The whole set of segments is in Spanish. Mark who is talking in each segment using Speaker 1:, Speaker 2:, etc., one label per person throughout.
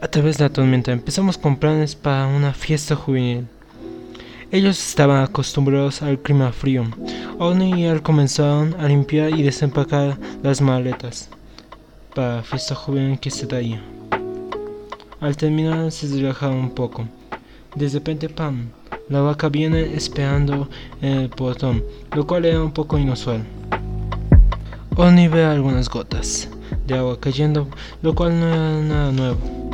Speaker 1: A través de la tormenta empezamos con planes para una fiesta juvenil. Ellos estaban acostumbrados al clima frío. Orny y él comenzaron a limpiar y desempacar las maletas para la fiesta juvenil que se daría. Al terminar se relajaron un poco. De repente, pam, la vaca viene esperando en el portón, lo cual era un poco inusual. Orny ve algunas gotas de agua cayendo, lo cual no era nada nuevo.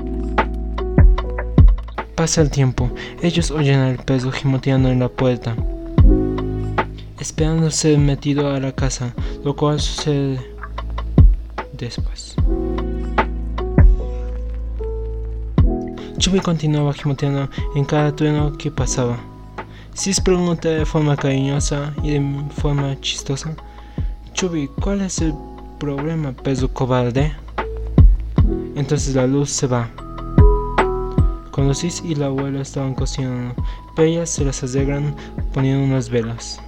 Speaker 1: Pasa el tiempo, ellos oyen al perro gimoteando en la puerta, esperando ser metido a la casa, lo cual sucede después. Chubby continuaba gimoteando en cada trueno que pasaba. Sis pregunta de forma cariñosa y de forma chistosa: Chubby, ¿cuál es el problema, perro cobarde? Entonces la luz se va. Cuando Cis y la abuela estaban cocinando, ellas se las arreglan poniendo unas velas.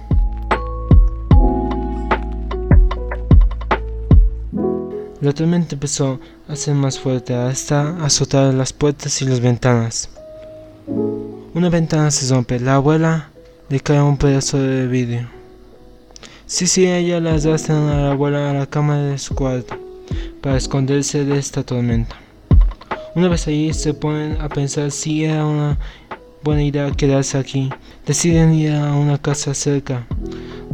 Speaker 1: La tormenta empezó a ser más fuerte hasta azotar las puertas y las ventanas. Una ventana se rompe, la abuela le cae un pedazo de vidrio. Sí, sí, ella la arrastran a la abuela a la cama de su cuarto para esconderse de esta tormenta. Una vez allí se ponen a pensar si era una buena idea quedarse aquí. Deciden ir a una casa cerca,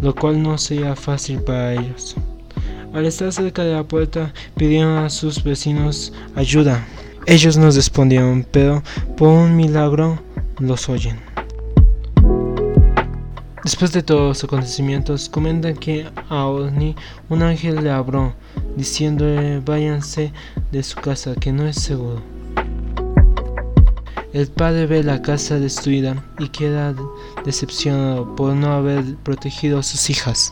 Speaker 1: lo cual no sería fácil para ellos. Al estar cerca de la puerta pidieron a sus vecinos ayuda. Ellos no respondieron, pero por un milagro los oyen. Después de todos los acontecimientos, comentan que a Orni un ángel le habló, diciéndole váyanse de su casa, que no es seguro. El padre ve la casa destruida y queda decepcionado por no haber protegido a sus hijas.